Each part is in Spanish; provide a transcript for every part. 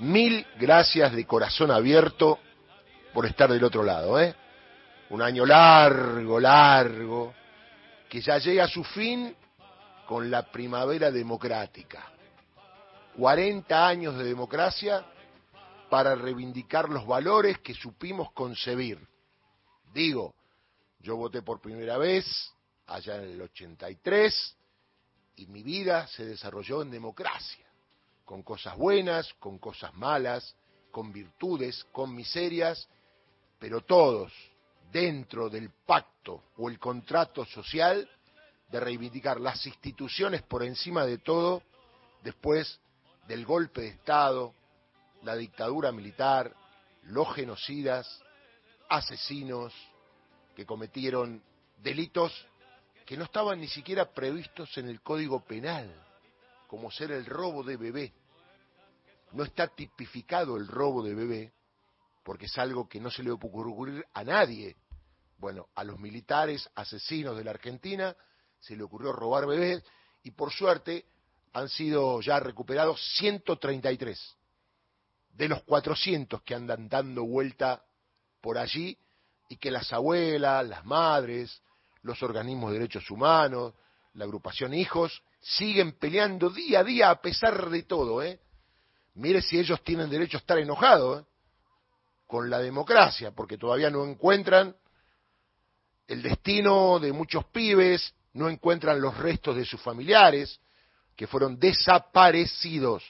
Mil gracias de corazón abierto por estar del otro lado, ¿eh? Un año largo, largo, que ya llega a su fin con la primavera democrática. 40 años de democracia para reivindicar los valores que supimos concebir. Digo, yo voté por primera vez allá en el 83 y mi vida se desarrolló en democracia, con cosas buenas, con cosas malas, con virtudes, con miserias, pero todos dentro del pacto o el contrato social de reivindicar las instituciones por encima de todo después del golpe de Estado, la dictadura militar, los genocidas, asesinos que cometieron delitos que no estaban ni siquiera previstos en el Código Penal, como ser el robo de bebé. No está tipificado el robo de bebé, porque es algo que no se le puede ocurrir a nadie. Bueno, a los militares asesinos de la Argentina se le ocurrió robar bebés y por suerte han sido ya recuperados 133 de los 400 que andan dando vuelta por allí y que las abuelas, las madres, los organismos de derechos humanos, la agrupación Hijos, siguen peleando día a día a pesar de todo. ¿eh? Mire si ellos tienen derecho a estar enojados ¿eh? con la democracia, porque todavía no encuentran el destino de muchos pibes, no encuentran los restos de sus familiares, que fueron desaparecidos,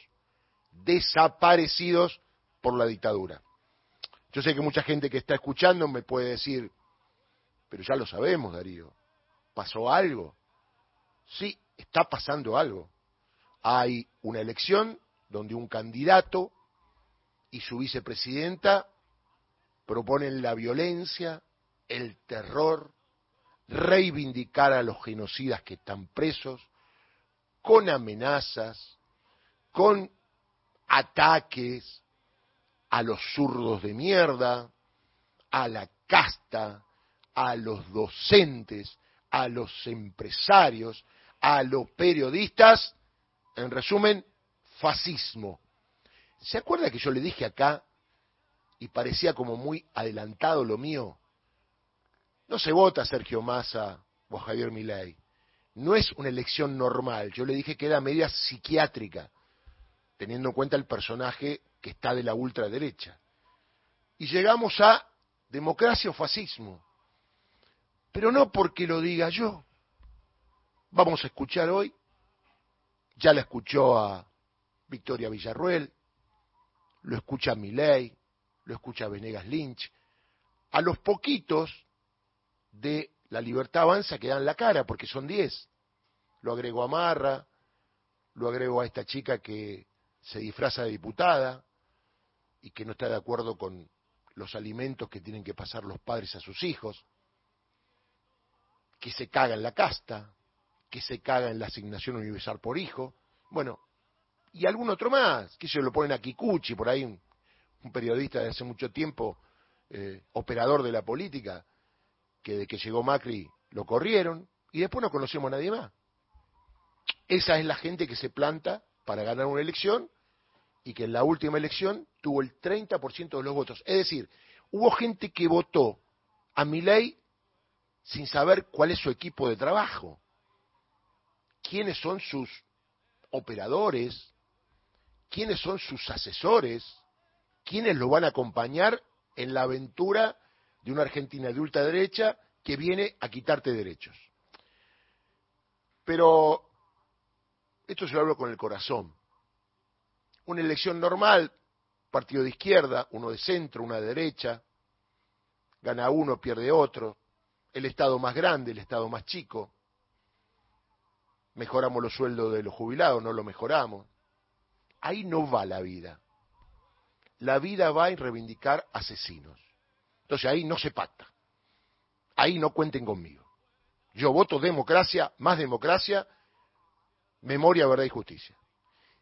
desaparecidos por la dictadura. Yo sé que mucha gente que está escuchando me puede decir, pero ya lo sabemos, Darío, ¿pasó algo? Sí, está pasando algo. Hay una elección donde un candidato y su vicepresidenta proponen la violencia, el terror, reivindicar a los genocidas que están presos, con amenazas, con ataques a los zurdos de mierda, a la casta, a los docentes, a los empresarios, a los periodistas, en resumen, fascismo. ¿Se acuerda que yo le dije acá, y parecía como muy adelantado lo mío? No se vota Sergio Massa o Javier Milei no es una elección normal. Yo le dije que era media psiquiátrica, teniendo en cuenta el personaje que está de la ultraderecha. Y llegamos a democracia o fascismo. Pero no porque lo diga yo. Vamos a escuchar hoy, ya la escuchó a Victoria Villarruel, lo escucha Milei, lo escucha Venegas Lynch, a los poquitos de la libertad avanza que dan la cara, porque son diez. Lo agrego a Marra, lo agrego a esta chica que se disfraza de diputada y que no está de acuerdo con los alimentos que tienen que pasar los padres a sus hijos, que se caga en la casta, que se caga en la asignación universal por hijo, bueno, y algún otro más, que se lo ponen a Kikuchi, por ahí un, periodista de hace mucho tiempo, eh, operador de la política, que de que llegó Macri lo corrieron y después no conocemos a nadie más. Esa es la gente que se planta para ganar una elección y que en la última elección tuvo el 30% de los votos. Es decir, hubo gente que votó a ley sin saber cuál es su equipo de trabajo, quiénes son sus operadores, quiénes son sus asesores, quiénes lo van a acompañar en la aventura de una Argentina de ultraderecha que viene a quitarte derechos. Pero esto se lo hablo con el corazón. Una elección normal, partido de izquierda, uno de centro, una de derecha, gana uno, pierde otro, el Estado más grande, el Estado más chico, mejoramos los sueldos de los jubilados, no lo mejoramos. Ahí no va la vida. La vida va en reivindicar asesinos. Entonces ahí no se pacta. Ahí no cuenten conmigo. Yo voto democracia, más democracia, memoria, verdad y justicia.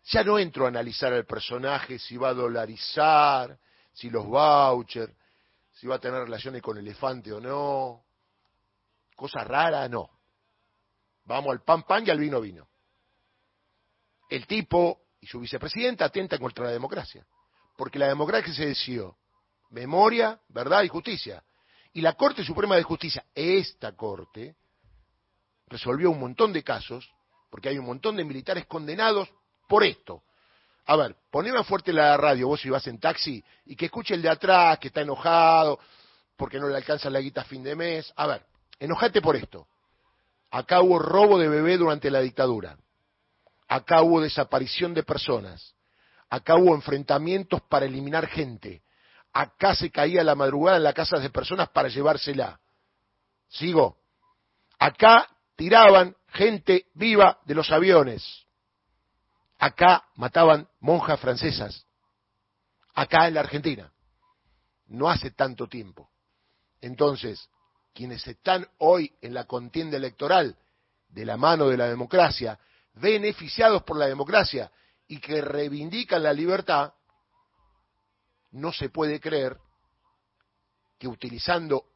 Ya no entro a analizar al personaje si va a dolarizar, si los vouchers, si va a tener relaciones con elefante o no. Cosa rara, no. Vamos al pan pan y al vino vino. El tipo y su vicepresidenta atentan contra la democracia. porque la democracia se decidió memoria, verdad y justicia. Y la Corte Suprema de Justicia, esta Corte, resolvió un montón de casos, porque hay un montón de militares condenados por esto. A ver, poneme fuerte la radio, vos si vas en taxi, y que escuche el de atrás, que está enojado, porque no le alcanza la guita a fin de mes. A ver, enojate por esto. Acá hubo robo de bebé durante la dictadura. Acá hubo desaparición de personas. Acá hubo enfrentamientos para eliminar gente. Acá se caía la madrugada en la casa de personas para llevársela. Sigo. Acá tiraban gente viva de los aviones. Acá mataban monjas francesas. Acá en la Argentina. No hace tanto tiempo. Entonces, quienes están hoy en la contienda electoral de la mano de la democracia, beneficiados por la democracia y que reivindican la libertad, no se puede creer que utilizando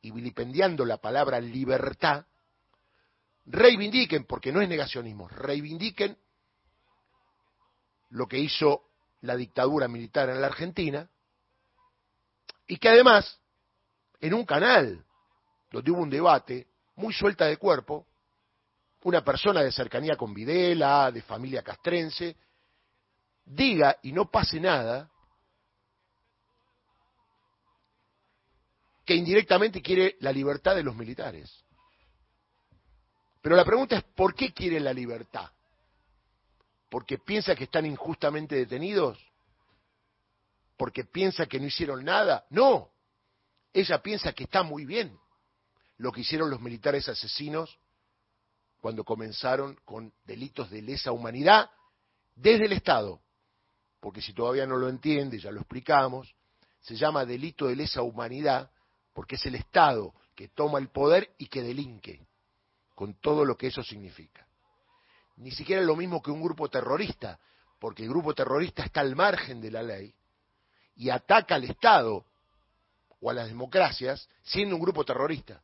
y vilipendiando la palabra libertad, reivindiquen, porque no es negacionismo, reivindiquen lo que hizo la dictadura militar en la Argentina, y que además, en un canal donde hubo un debate, muy suelta de cuerpo, una persona de cercanía con Videla, de familia castrense, diga y no pase nada, que indirectamente quiere la libertad de los militares. Pero la pregunta es, ¿por qué quiere la libertad? ¿Porque piensa que están injustamente detenidos? ¿Porque piensa que no hicieron nada? No, ella piensa que está muy bien lo que hicieron los militares asesinos cuando comenzaron con delitos de lesa humanidad desde el Estado. Porque si todavía no lo entiende, ya lo explicamos, se llama delito de lesa humanidad porque es el Estado que toma el poder y que delinque, con todo lo que eso significa. Ni siquiera es lo mismo que un grupo terrorista, porque el grupo terrorista está al margen de la ley y ataca al Estado o a las democracias siendo un grupo terrorista.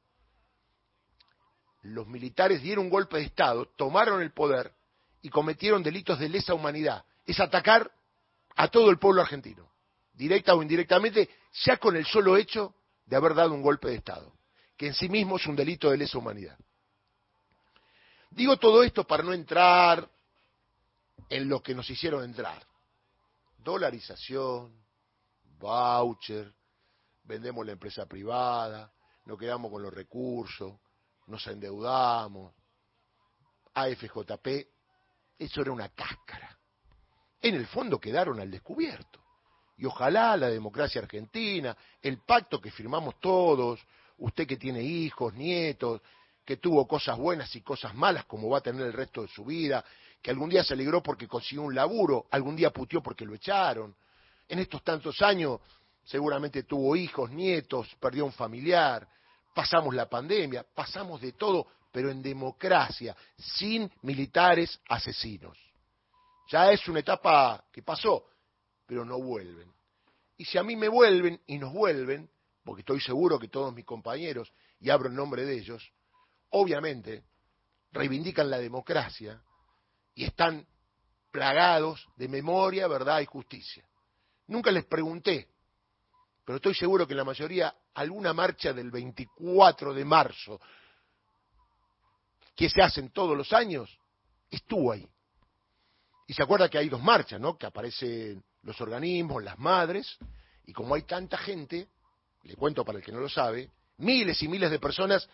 Los militares dieron un golpe de Estado, tomaron el poder y cometieron delitos de lesa humanidad. Es atacar a todo el pueblo argentino, directa o indirectamente, ya con el solo hecho de haber dado un golpe de Estado, que en sí mismo es un delito de lesa humanidad. Digo todo esto para no entrar en lo que nos hicieron entrar. Dolarización, voucher, vendemos la empresa privada, nos quedamos con los recursos, nos endeudamos, AFJP, eso era una cáscara. En el fondo quedaron al descubierto y ojalá la democracia argentina, el pacto que firmamos todos, usted que tiene hijos, nietos, que tuvo cosas buenas y cosas malas como va a tener el resto de su vida, que algún día se alegró porque consiguió un laburo, algún día putió porque lo echaron. En estos tantos años seguramente tuvo hijos, nietos, perdió un familiar, pasamos la pandemia, pasamos de todo, pero en democracia, sin militares asesinos. Ya es una etapa que pasó, pero no vuelven. Y si a mí me vuelven y nos vuelven, porque estoy seguro que todos mis compañeros, y abro el nombre de ellos, obviamente reivindican la democracia y están plagados de memoria, verdad y justicia. Nunca les pregunté, pero estoy seguro que la mayoría, alguna marcha del 24 de marzo, que se hacen todos los años, estuvo ahí. Y se acuerda que hay dos marchas, ¿no? Que aparecen los organismos, las madres, y como hay tanta gente, le cuento para el que no lo sabe, miles y miles de personas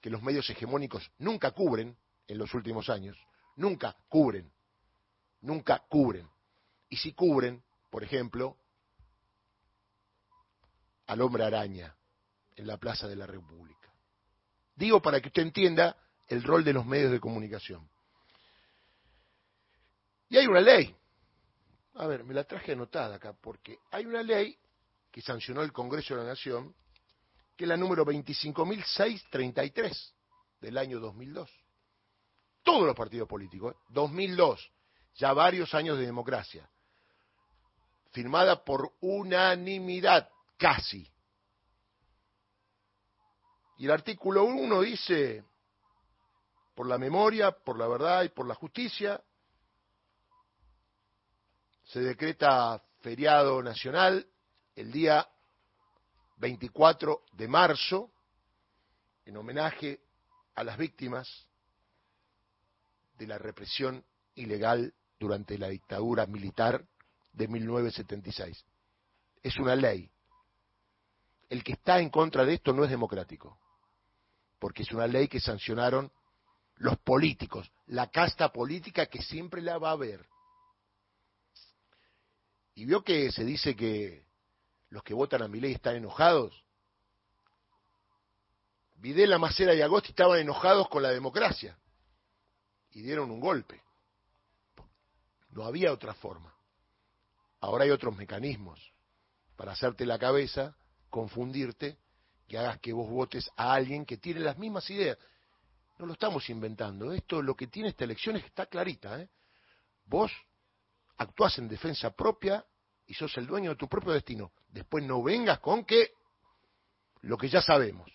que los medios hegemónicos nunca cubren en los últimos años, nunca cubren, nunca cubren. Y si cubren, por ejemplo, al hombre araña en la Plaza de la República. Digo para que usted entienda el rol de los medios de comunicación. Y hay una ley a ver, me la traje anotada acá, porque hay una ley que sancionó el Congreso de la Nación, que es la número 25.633 del año 2002. Todos los partidos políticos, 2002, ¿eh? ya varios años de democracia, firmada por unanimidad, casi. Y el artículo 1 dice, por la memoria, por la verdad y por la justicia, se decreta feriado nacional el día 24 de marzo, en homenaje a las víctimas de la represión ilegal durante la dictadura militar de 1976. Es una ley. El que está en contra de esto no es democrático, porque es una ley que sancionaron los políticos, la casta política que siempre la va a haber. Y vio que se dice que los que votan a mi ley están enojados. Videla, Macera y Agosti estaban enojados con la democracia y dieron un golpe. No había otra forma. Ahora hay otros mecanismos para hacerte la cabeza, confundirte, que hagas que vos votes a alguien que tiene las mismas ideas. No lo estamos inventando. Esto, lo que tiene esta elección está clarita. ¿eh? Vos actuás en defensa propia y sos el dueño de tu propio destino. Después no vengas con que lo que ya sabemos.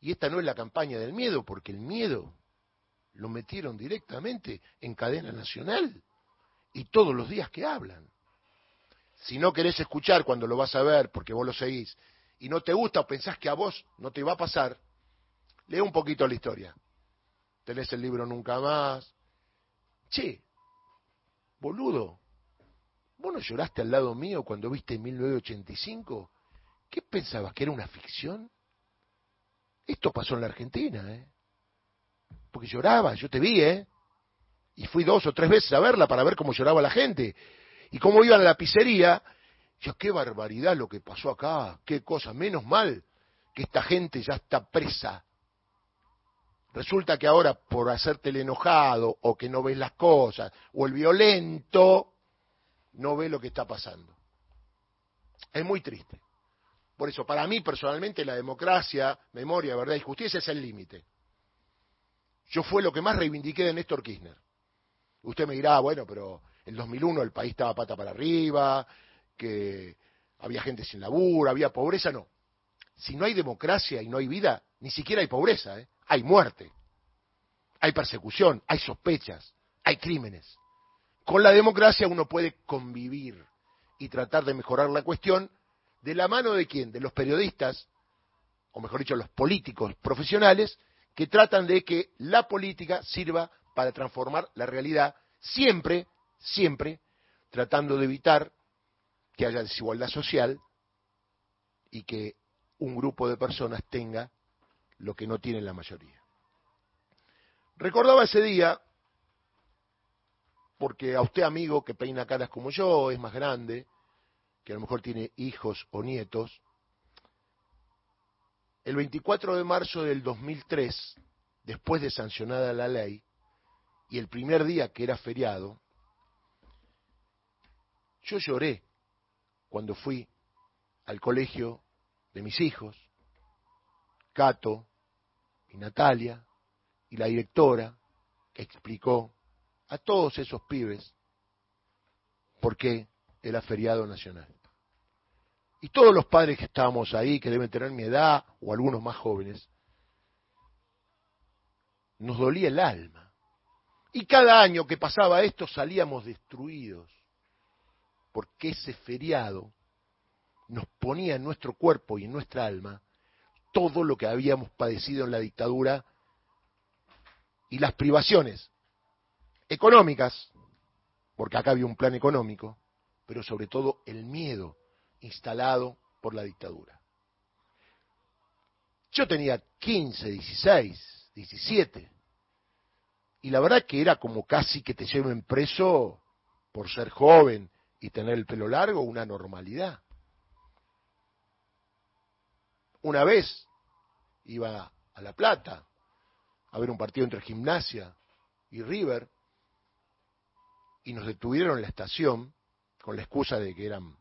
Y esta no es la campaña del miedo, porque el miedo lo metieron directamente en cadena nacional y todos los días que hablan. Si no querés escuchar cuando lo vas a ver, porque vos lo seguís, y no te gusta o pensás que a vos no te va a pasar, lee un poquito la historia. Tenés el libro Nunca Más. Che, boludo, ¿vos no lloraste al lado mío cuando viste 1985? ¿Qué pensabas? ¿Que era una ficción? Esto pasó en la Argentina, ¿eh? porque lloraba, yo te vi, ¿eh? Y fui dos o tres veces a verla para ver cómo lloraba la gente. Y cómo iban a la pizzería. Yo, qué barbaridad lo que pasó acá, qué cosa, menos mal que esta gente ya está presa. Resulta que ahora por hacerte el enojado o que no ves las cosas o el violento, no ve lo que está pasando. Es muy triste. Por eso, para mí personalmente, la democracia, memoria, verdad y justicia es el límite. Yo fue lo que más reivindiqué de Néstor Kirchner. Usted me dirá, bueno, pero en 2001 el país estaba pata para arriba, que había gente sin laburo, había pobreza, no. Si no hay democracia y no hay vida, ni siquiera hay pobreza, ¿eh? hay muerte, hay persecución, hay sospechas, hay crímenes. Con la democracia uno puede convivir y tratar de mejorar la cuestión de la mano de quién, de los periodistas, o mejor dicho, los políticos profesionales, que tratan de que la política sirva para transformar la realidad, siempre, siempre tratando de evitar que haya desigualdad social y que un grupo de personas tenga lo que no tiene la mayoría. Recordaba ese día, porque a usted amigo que peina caras como yo, es más grande, que a lo mejor tiene hijos o nietos, el 24 de marzo del 2003, después de sancionada la ley, y el primer día que era feriado, yo lloré cuando fui al colegio de mis hijos, Cato y Natalia, y la directora explicó a todos esos pibes por qué era feriado nacional. Y todos los padres que estábamos ahí, que deben tener mi edad, o algunos más jóvenes, nos dolía el alma. Y cada año que pasaba esto salíamos destruidos, porque ese feriado nos ponía en nuestro cuerpo y en nuestra alma todo lo que habíamos padecido en la dictadura y las privaciones económicas, porque acá había un plan económico, pero sobre todo el miedo instalado por la dictadura. Yo tenía 15, 16, 17, y la verdad que era como casi que te lleven preso por ser joven y tener el pelo largo, una normalidad. Una vez iba a La Plata a ver un partido entre Gimnasia y River y nos detuvieron en la estación con la excusa de que eran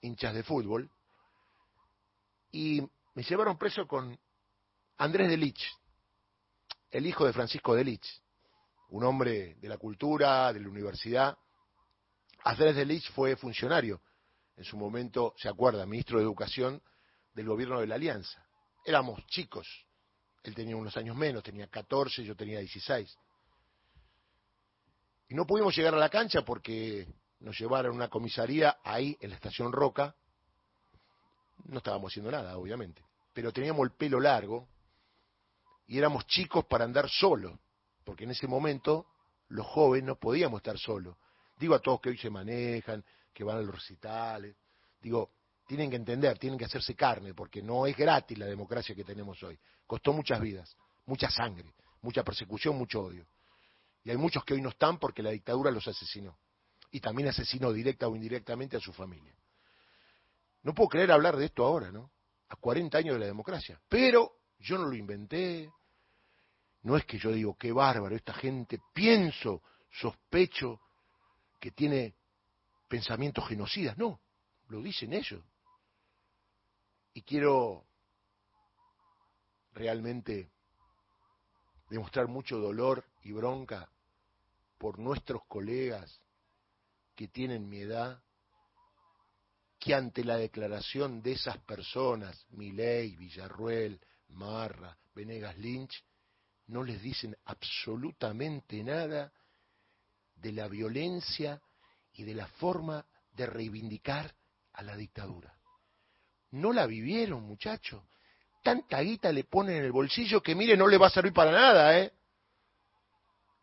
hinchas de fútbol, y me llevaron preso con Andrés de Lich, el hijo de Francisco de Lich, un hombre de la cultura, de la universidad. Andrés de Lich fue funcionario, en su momento, se acuerda, ministro de Educación del gobierno de la Alianza. Éramos chicos, él tenía unos años menos, tenía 14, yo tenía 16. Y no pudimos llegar a la cancha porque nos llevaron a una comisaría ahí en la estación Roca. No estábamos haciendo nada, obviamente, pero teníamos el pelo largo y éramos chicos para andar solos, porque en ese momento los jóvenes no podíamos estar solos. Digo a todos que hoy se manejan, que van a los recitales, digo, tienen que entender, tienen que hacerse carne, porque no es gratis la democracia que tenemos hoy. Costó muchas vidas, mucha sangre, mucha persecución, mucho odio. Y hay muchos que hoy no están porque la dictadura los asesinó. Y también asesinó directa o indirectamente a su familia. No puedo creer hablar de esto ahora, ¿no? A 40 años de la democracia. Pero yo no lo inventé. No es que yo digo, qué bárbaro, esta gente, pienso, sospecho que tiene pensamientos genocidas. No, lo dicen ellos. Y quiero realmente demostrar mucho dolor y bronca por nuestros colegas que tienen mi edad, que ante la declaración de esas personas, Miley, Villarruel, Marra, Venegas Lynch, no les dicen absolutamente nada de la violencia y de la forma de reivindicar a la dictadura. No la vivieron, muchachos. Tanta guita le ponen en el bolsillo que, mire, no le va a servir para nada, ¿eh?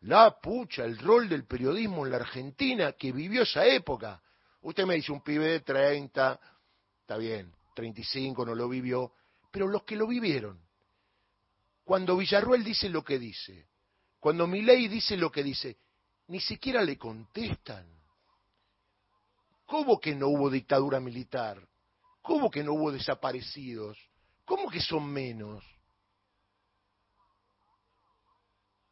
La pucha, el rol del periodismo en la Argentina que vivió esa época. Usted me dice un pibe de 30, está bien, 35 no lo vivió, pero los que lo vivieron. Cuando Villarruel dice lo que dice, cuando Milei dice lo que dice, ni siquiera le contestan. ¿Cómo que no hubo dictadura militar? ¿Cómo que no hubo desaparecidos? ¿Cómo que son menos?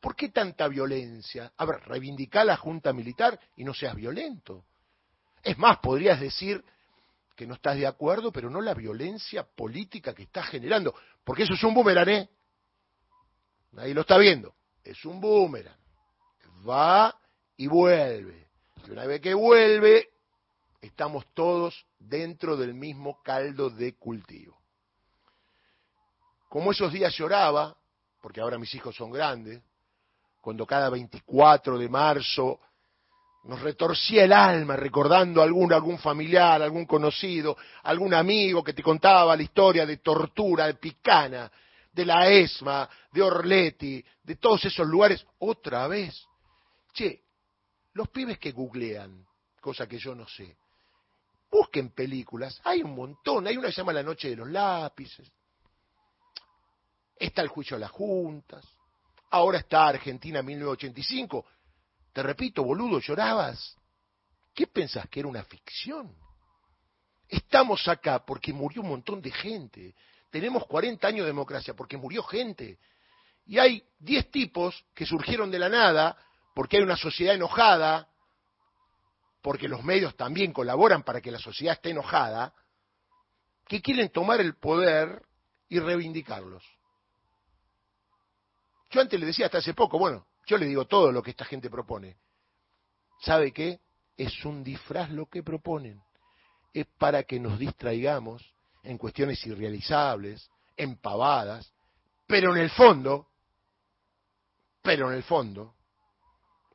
¿Por qué tanta violencia? A ver, reivindica la Junta Militar y no seas violento. Es más, podrías decir que no estás de acuerdo, pero no la violencia política que estás generando, porque eso es un boomerang, ¿eh? Ahí lo está viendo. Es un boomerang. Va y vuelve. Y una vez que vuelve, estamos todos dentro del mismo caldo de cultivo. Como esos días lloraba, porque ahora mis hijos son grandes, cuando cada 24 de marzo nos retorcía el alma recordando a algún, algún familiar, algún conocido, algún amigo que te contaba la historia de tortura, de picana, de la ESMA, de Orleti, de todos esos lugares, otra vez. Che, los pibes que googlean, cosa que yo no sé, busquen películas, hay un montón, hay una que se llama La Noche de los Lápices, está el juicio a las juntas, ahora está Argentina 1985, te repito, boludo, llorabas. ¿Qué pensás que era una ficción? Estamos acá porque murió un montón de gente. Tenemos 40 años de democracia porque murió gente. Y hay 10 tipos que surgieron de la nada porque hay una sociedad enojada, porque los medios también colaboran para que la sociedad esté enojada, que quieren tomar el poder y reivindicarlos. Yo antes le decía hasta hace poco, bueno, yo le digo todo lo que esta gente propone. ¿Sabe qué? Es un disfraz lo que proponen. Es para que nos distraigamos en cuestiones irrealizables, en pavadas, pero en el fondo, pero en el fondo,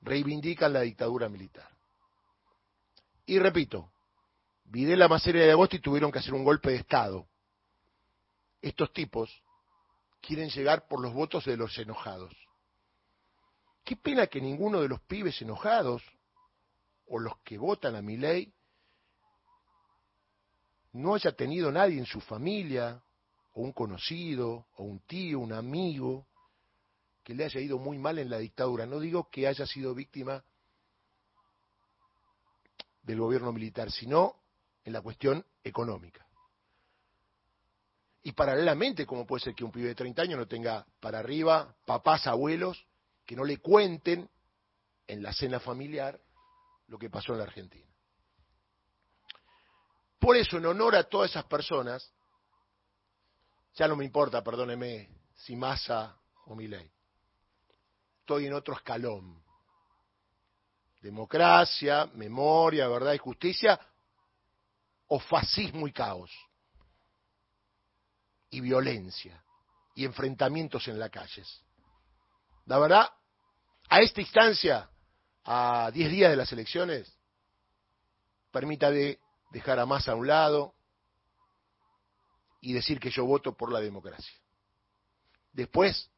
reivindican la dictadura militar. Y repito, Videla Maceria y tuvieron que hacer un golpe de Estado. Estos tipos quieren llegar por los votos de los enojados. Qué pena que ninguno de los pibes enojados o los que votan a mi ley no haya tenido nadie en su familia, o un conocido, o un tío, un amigo, que le haya ido muy mal en la dictadura. No digo que haya sido víctima del gobierno militar, sino en la cuestión económica. Y paralelamente, como puede ser que un pibe de 30 años no tenga para arriba papás, abuelos, que no le cuenten en la cena familiar lo que pasó en la Argentina. Por eso, en honor a todas esas personas, ya no me importa, perdóneme, si Massa o Milei. Estoy en otro escalón. Democracia, memoria, verdad y justicia, o fascismo y caos. Y violencia. Y enfrentamientos en las calles. La verdad, a esta instancia, a 10 días de las elecciones, permítame dejar a más a un lado y decir que yo voto por la democracia. Después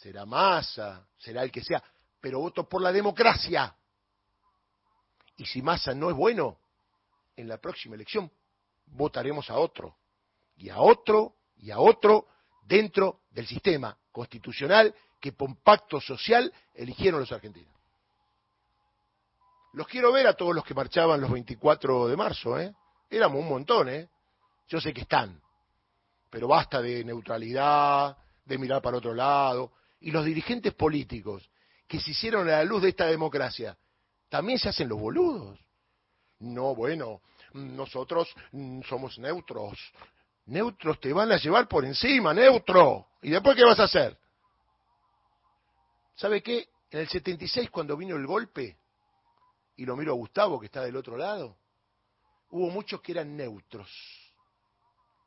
será Massa, será el que sea, pero voto por la democracia. Y si Massa no es bueno, en la próxima elección votaremos a otro, y a otro, y a otro, dentro del sistema constitucional que por pacto social eligieron los argentinos. Los quiero ver a todos los que marchaban los 24 de marzo, ¿eh? Éramos un montón, ¿eh? Yo sé que están, pero basta de neutralidad, de mirar para otro lado. Y los dirigentes políticos que se hicieron a la luz de esta democracia, también se hacen los boludos. No, bueno, nosotros somos neutros. Neutros te van a llevar por encima, neutro. ¿Y después qué vas a hacer? ¿Sabe qué? En el 76, cuando vino el golpe, y lo miro a Gustavo, que está del otro lado, hubo muchos que eran neutros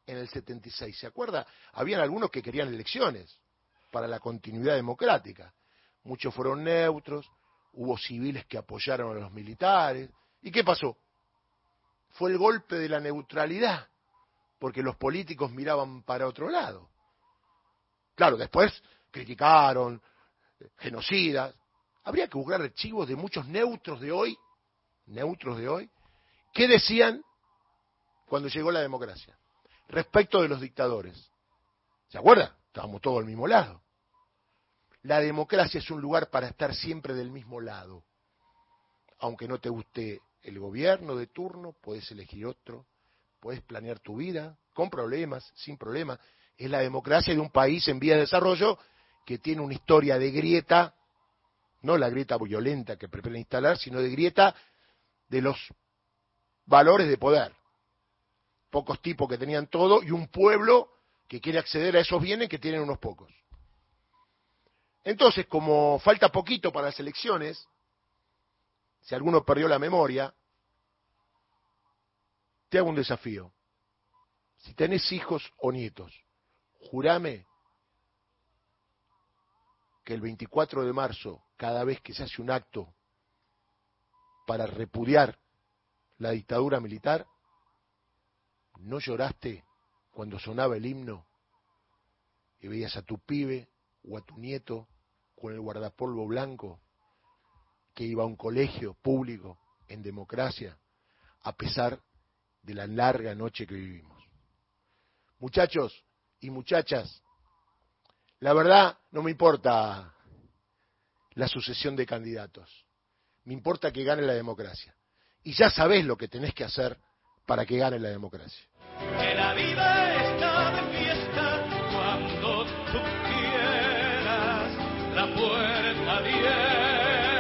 en el 76. ¿Se acuerda? Habían algunos que querían elecciones para la continuidad democrática. Muchos fueron neutros, hubo civiles que apoyaron a los militares. ¿Y qué pasó? Fue el golpe de la neutralidad, porque los políticos miraban para otro lado. Claro, después criticaron, genocidas. Habría que buscar archivos de muchos neutros de hoy, neutros de hoy, ¿qué decían cuando llegó la democracia? Respecto de los dictadores. ¿Se acuerda? Estábamos todos al mismo lado. La democracia es un lugar para estar siempre del mismo lado. Aunque no te guste el gobierno de turno, puedes elegir otro, puedes planear tu vida con problemas, sin problemas. Es la democracia de un país en vía de desarrollo que tiene una historia de grieta, no la grieta violenta que pretende instalar, sino de grieta de los valores de poder. Pocos tipos que tenían todo y un pueblo que quiere acceder a esos bienes que tienen unos pocos. Entonces, como falta poquito para las elecciones, si alguno perdió la memoria, te hago un desafío. Si tenés hijos o nietos, jurame que el 24 de marzo, cada vez que se hace un acto para repudiar la dictadura militar, no lloraste cuando sonaba el himno y veías a tu pibe o a tu nieto con el guardapolvo blanco que iba a un colegio público en democracia a pesar de la larga noche que vivimos. Muchachos y muchachas, la verdad no me importa la sucesión de candidatos, me importa que gane la democracia. Y ya sabés lo que tenés que hacer para que gane la democracia.